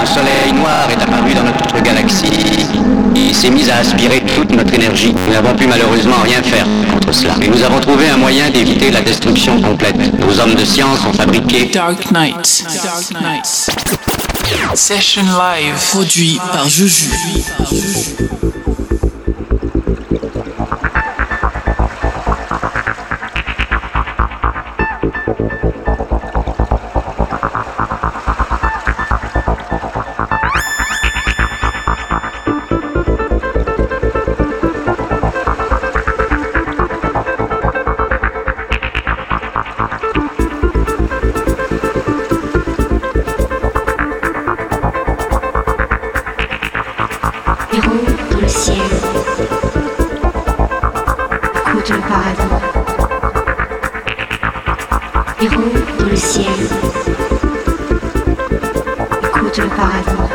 un soleil noir est apparu dans notre galaxie et s'est mis à aspirer toute notre énergie. Nous n'avons pu malheureusement rien faire contre cela. Et nous avons trouvé un moyen d'éviter la destruction complète. Nos hommes de science ont fabriqué. Dark Knight. Session live produit par Juju. That's.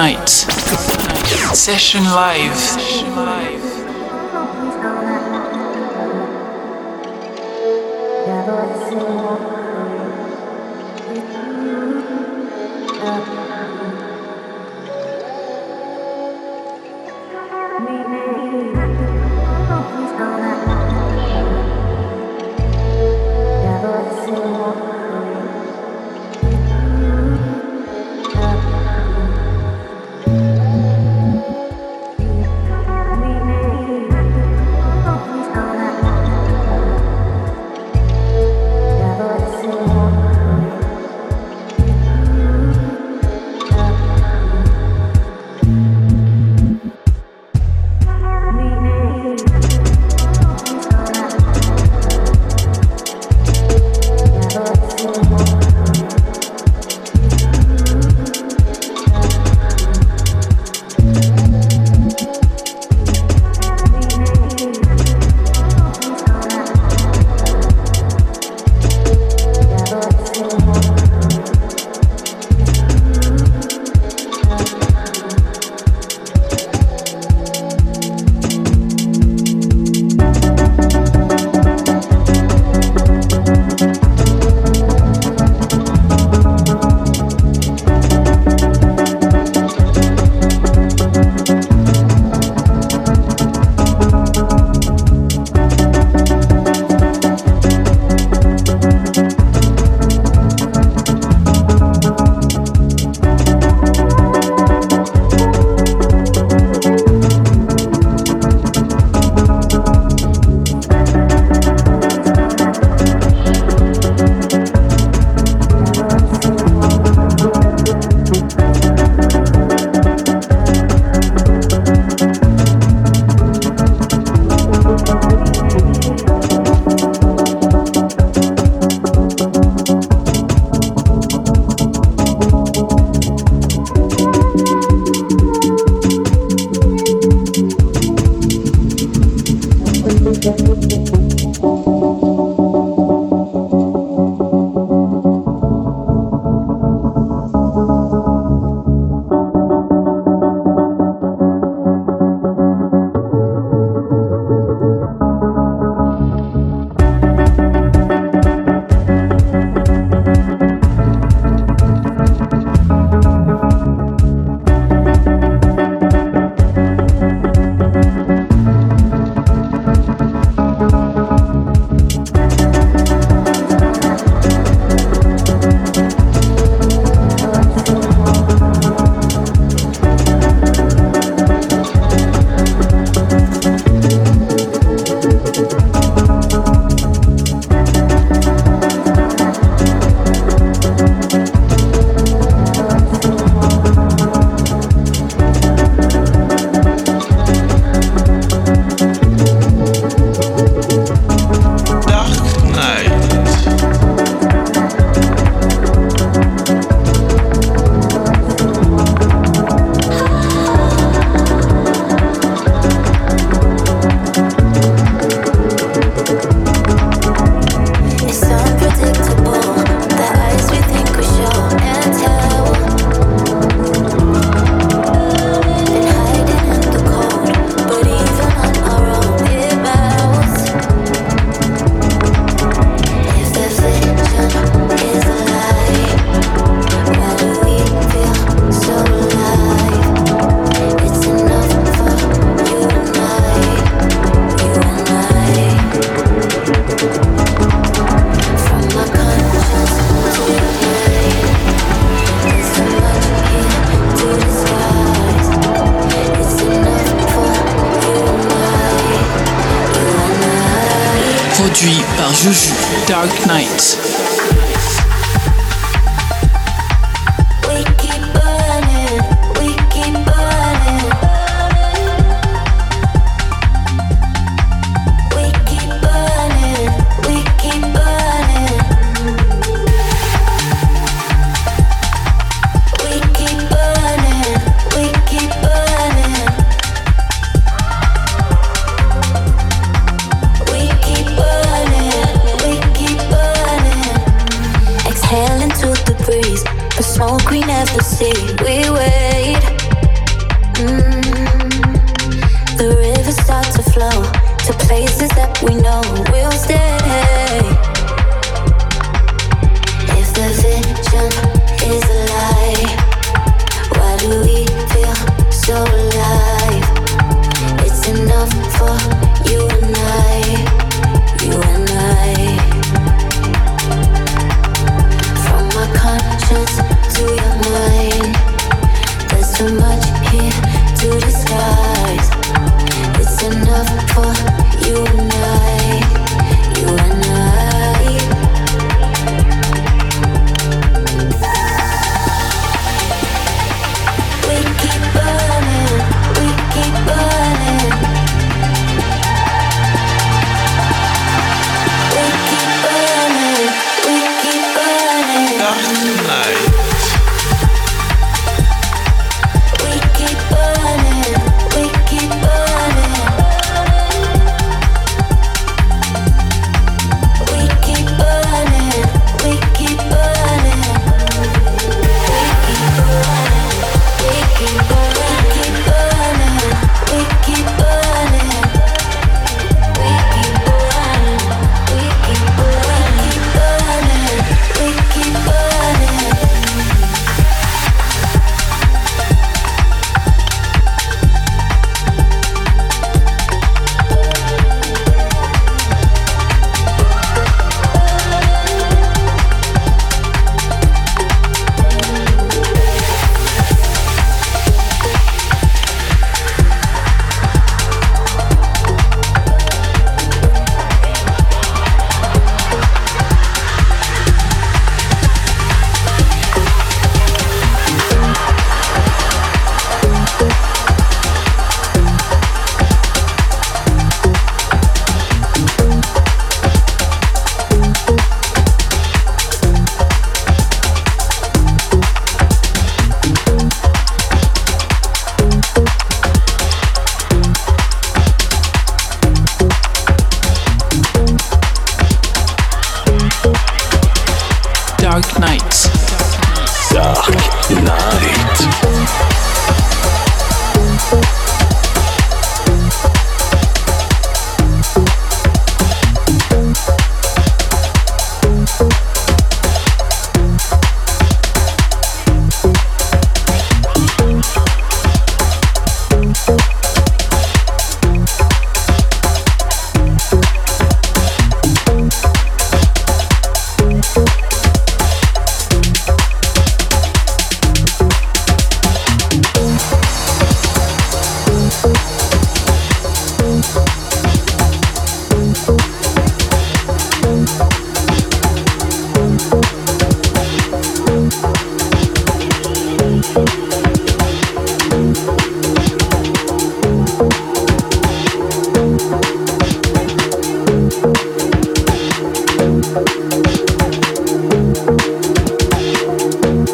Dark Knight. Session live.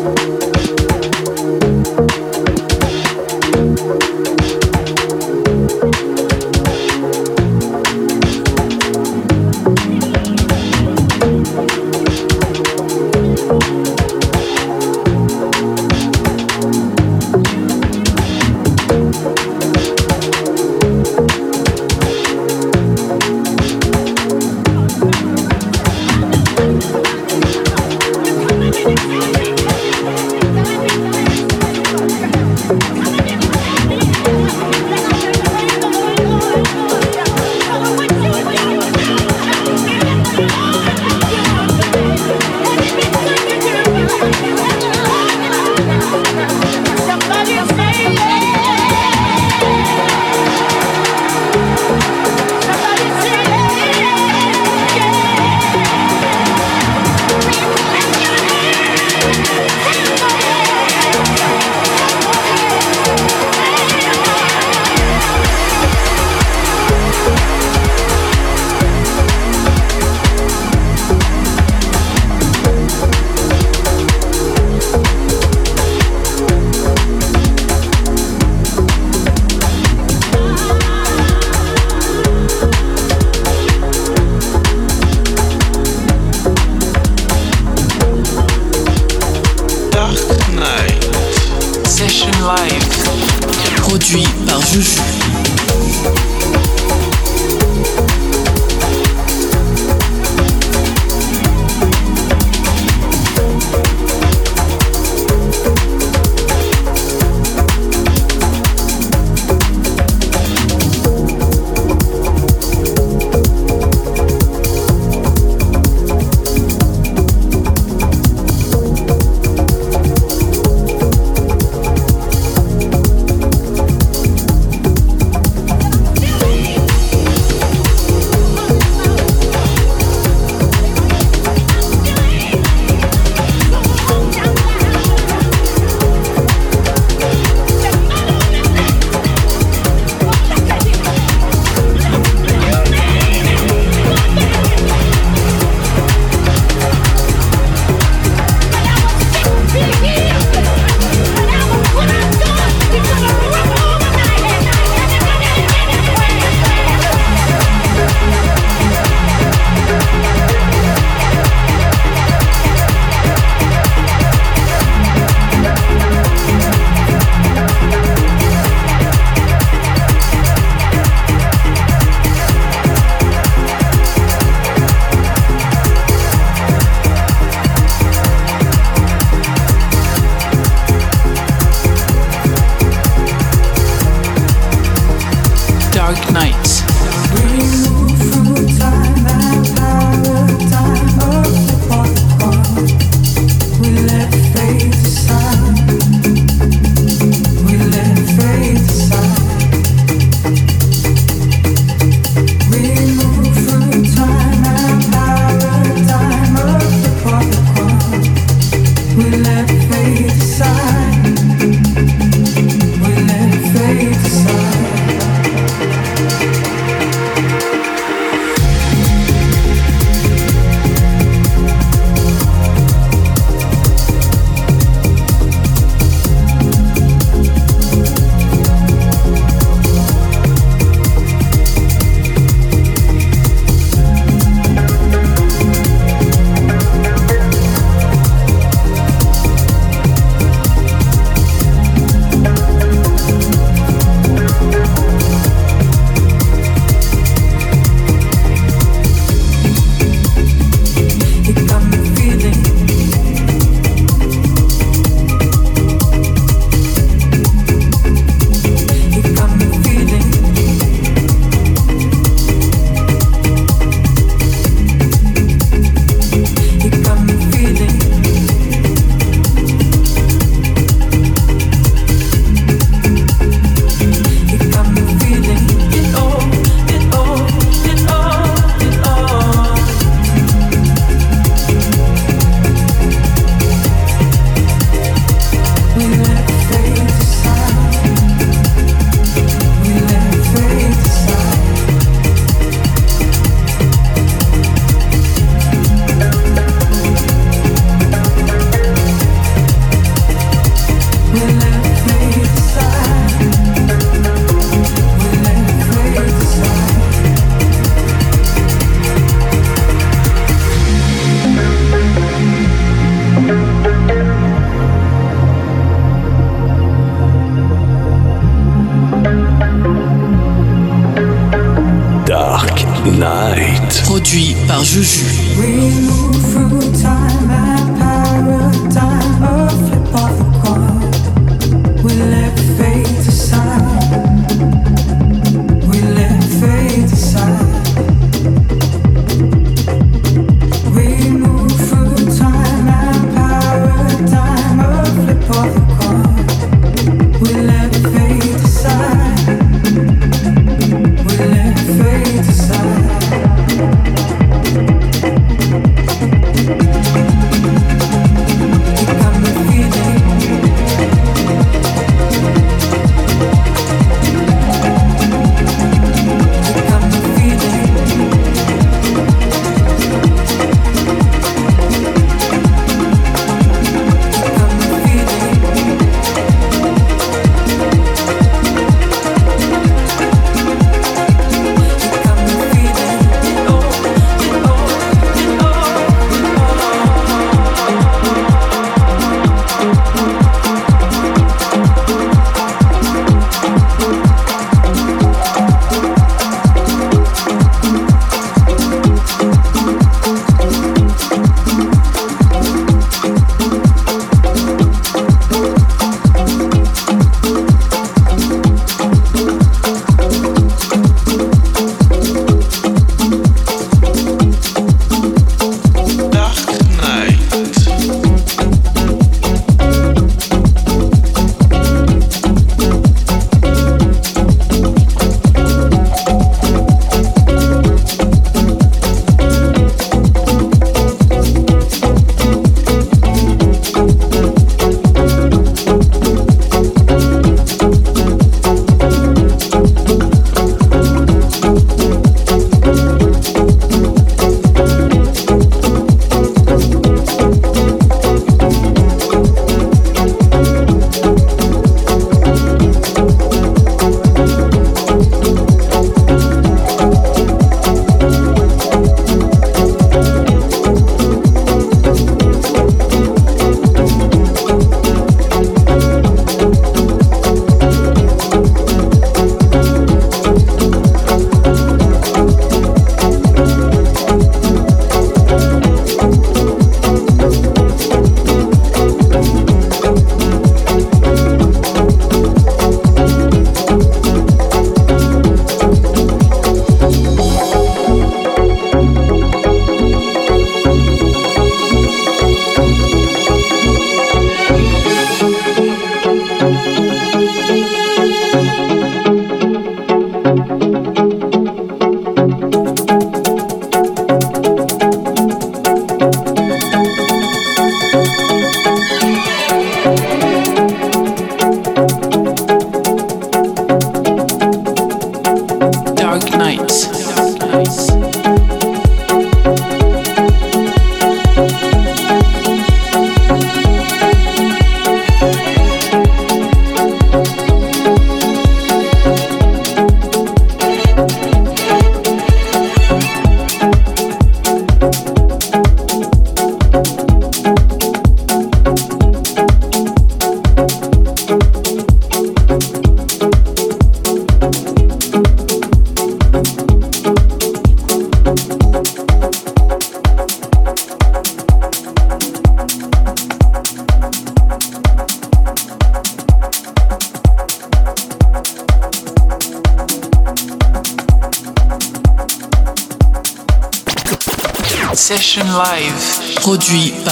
Produit par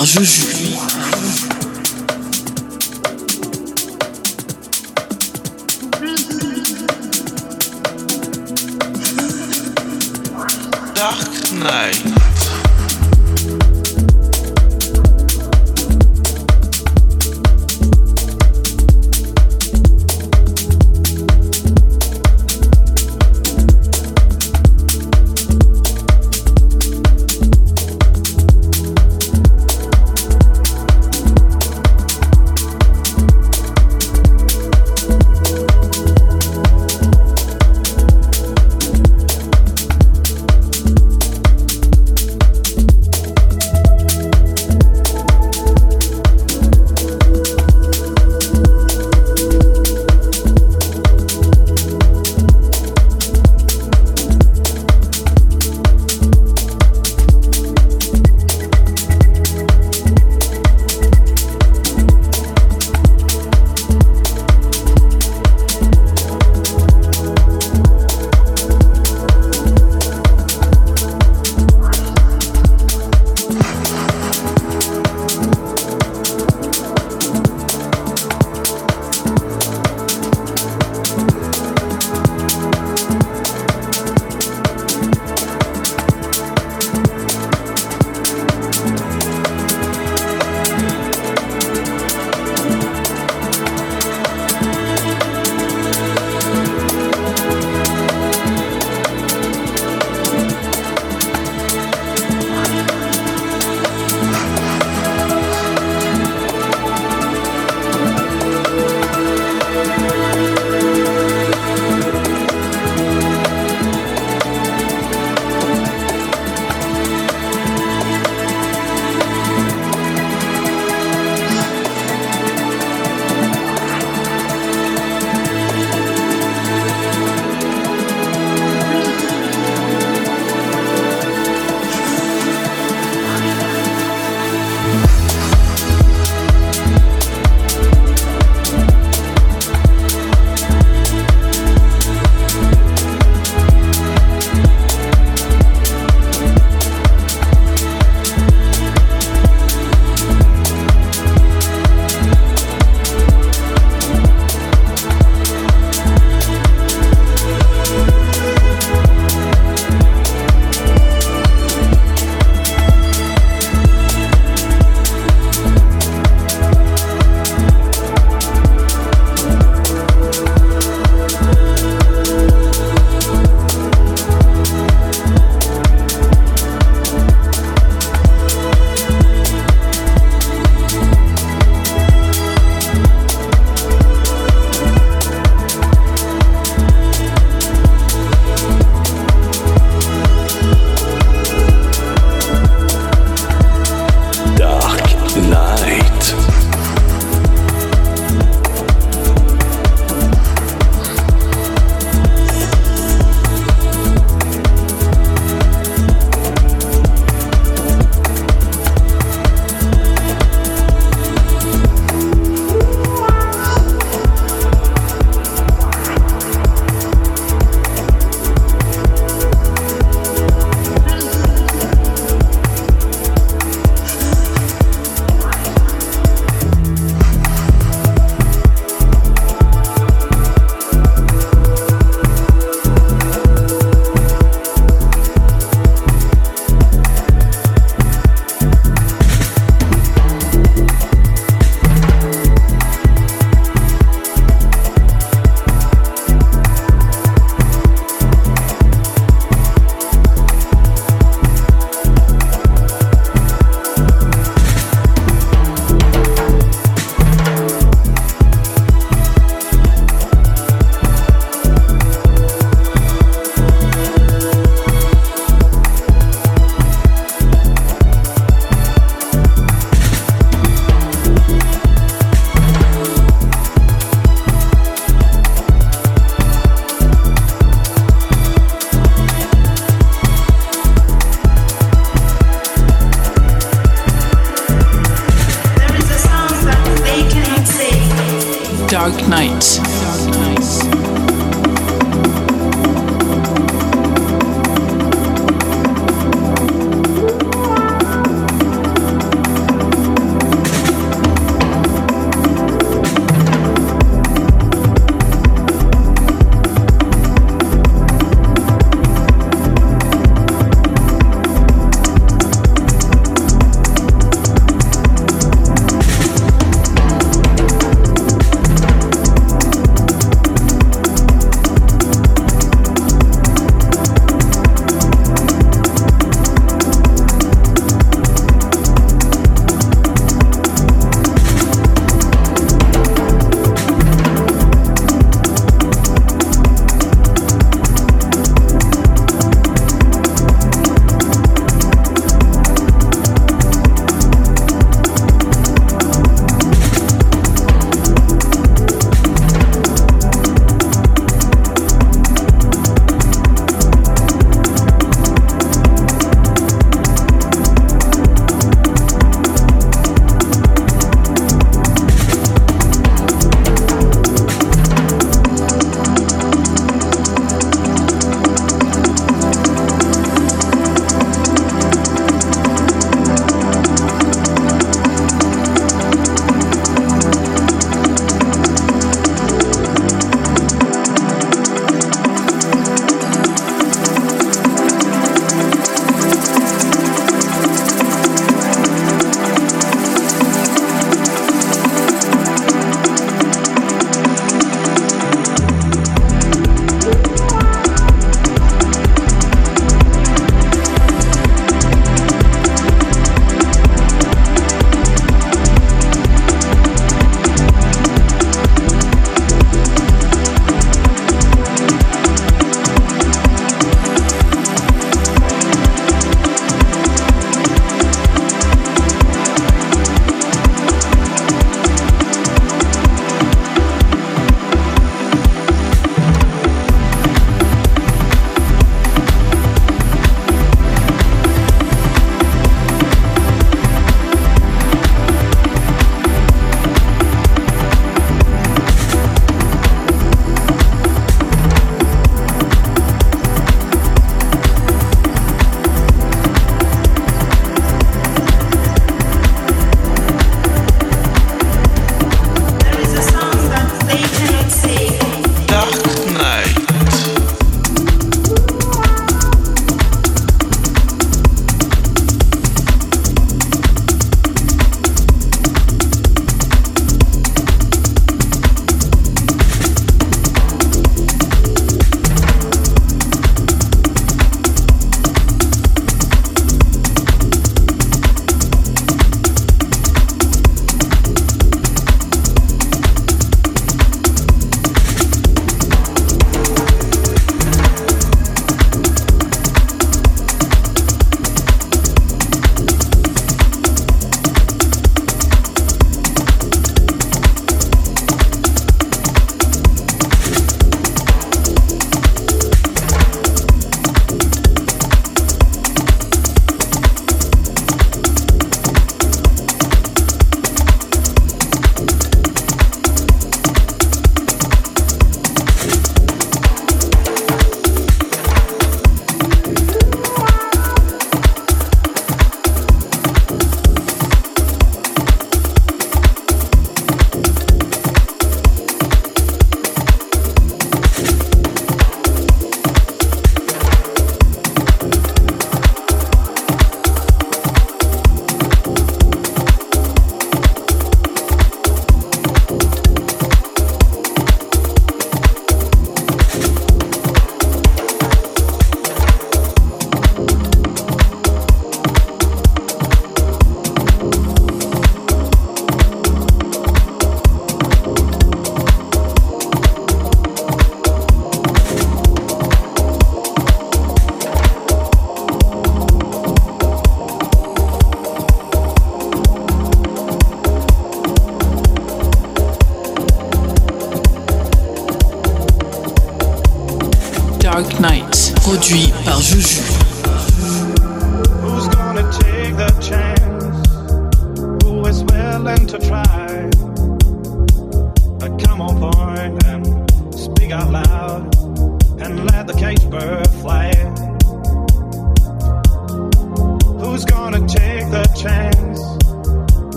par Juju.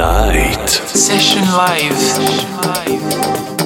night. Session live. Session live.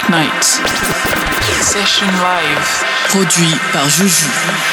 Dark Knight. Session live. Produit par Juju.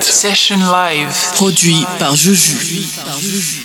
Session Live, produit par Juju. Dark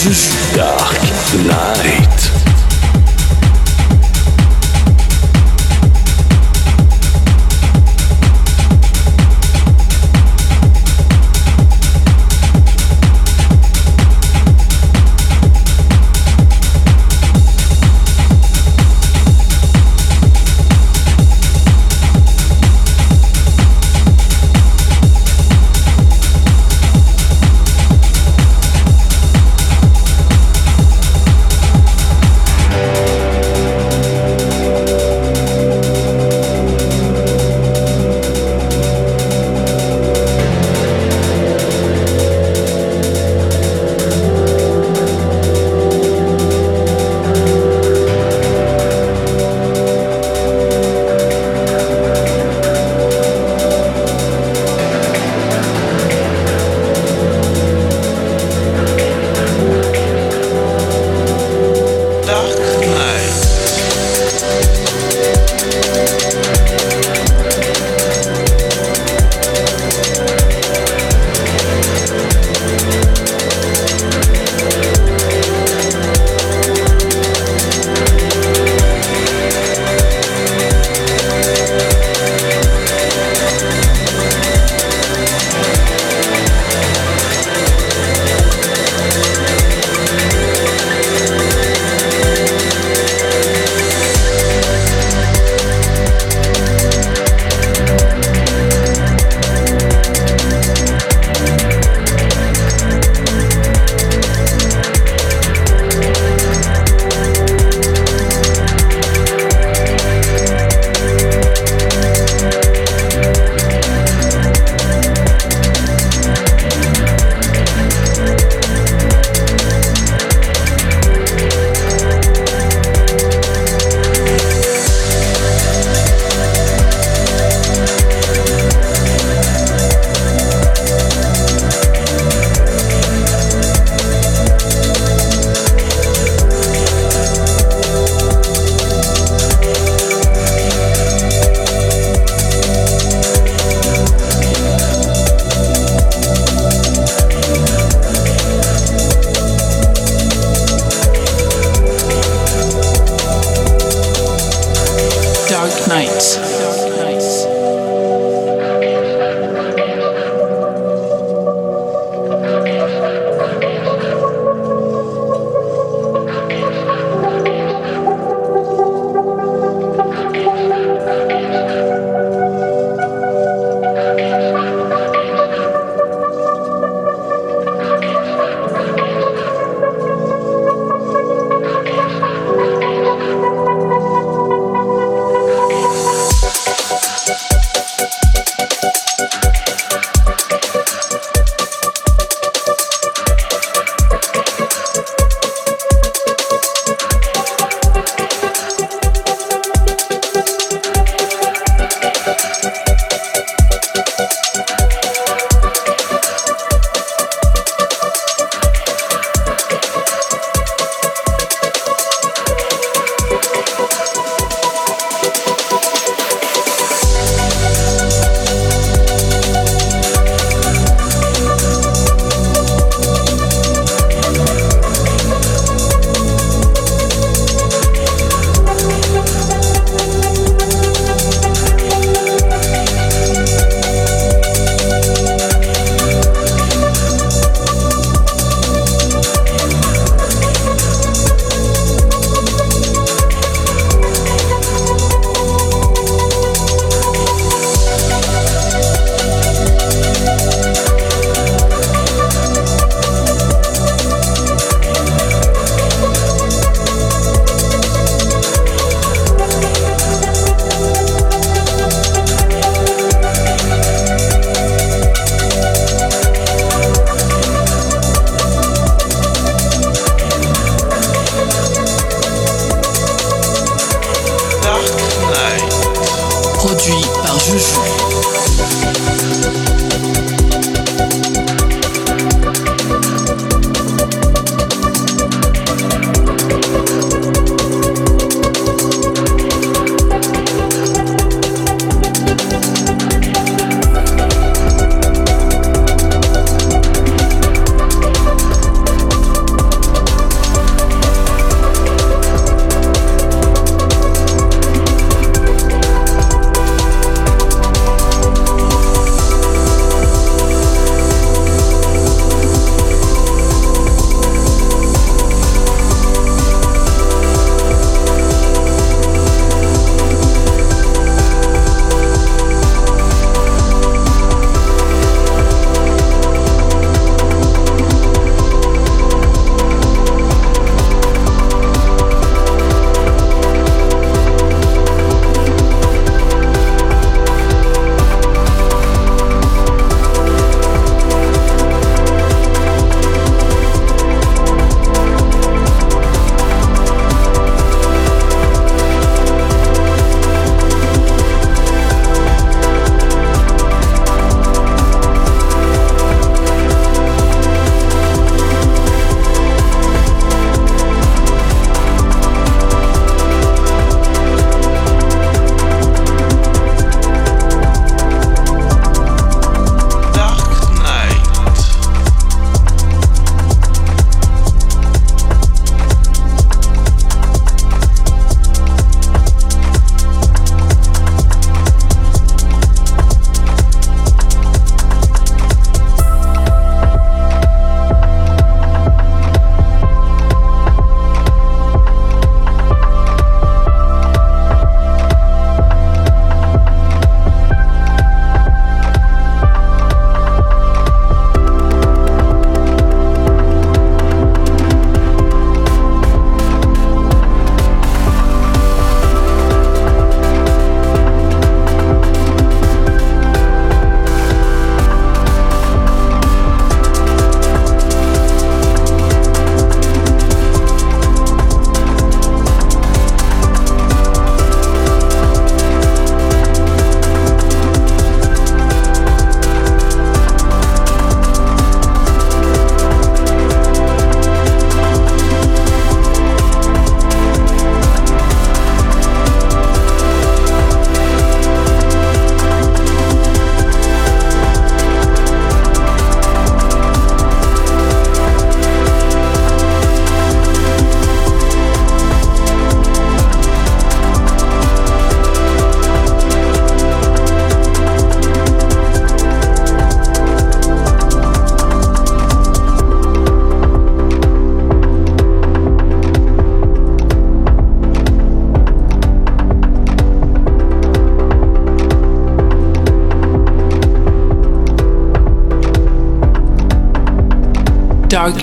produit par Juju. Dark Knight.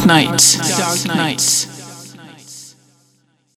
Nights.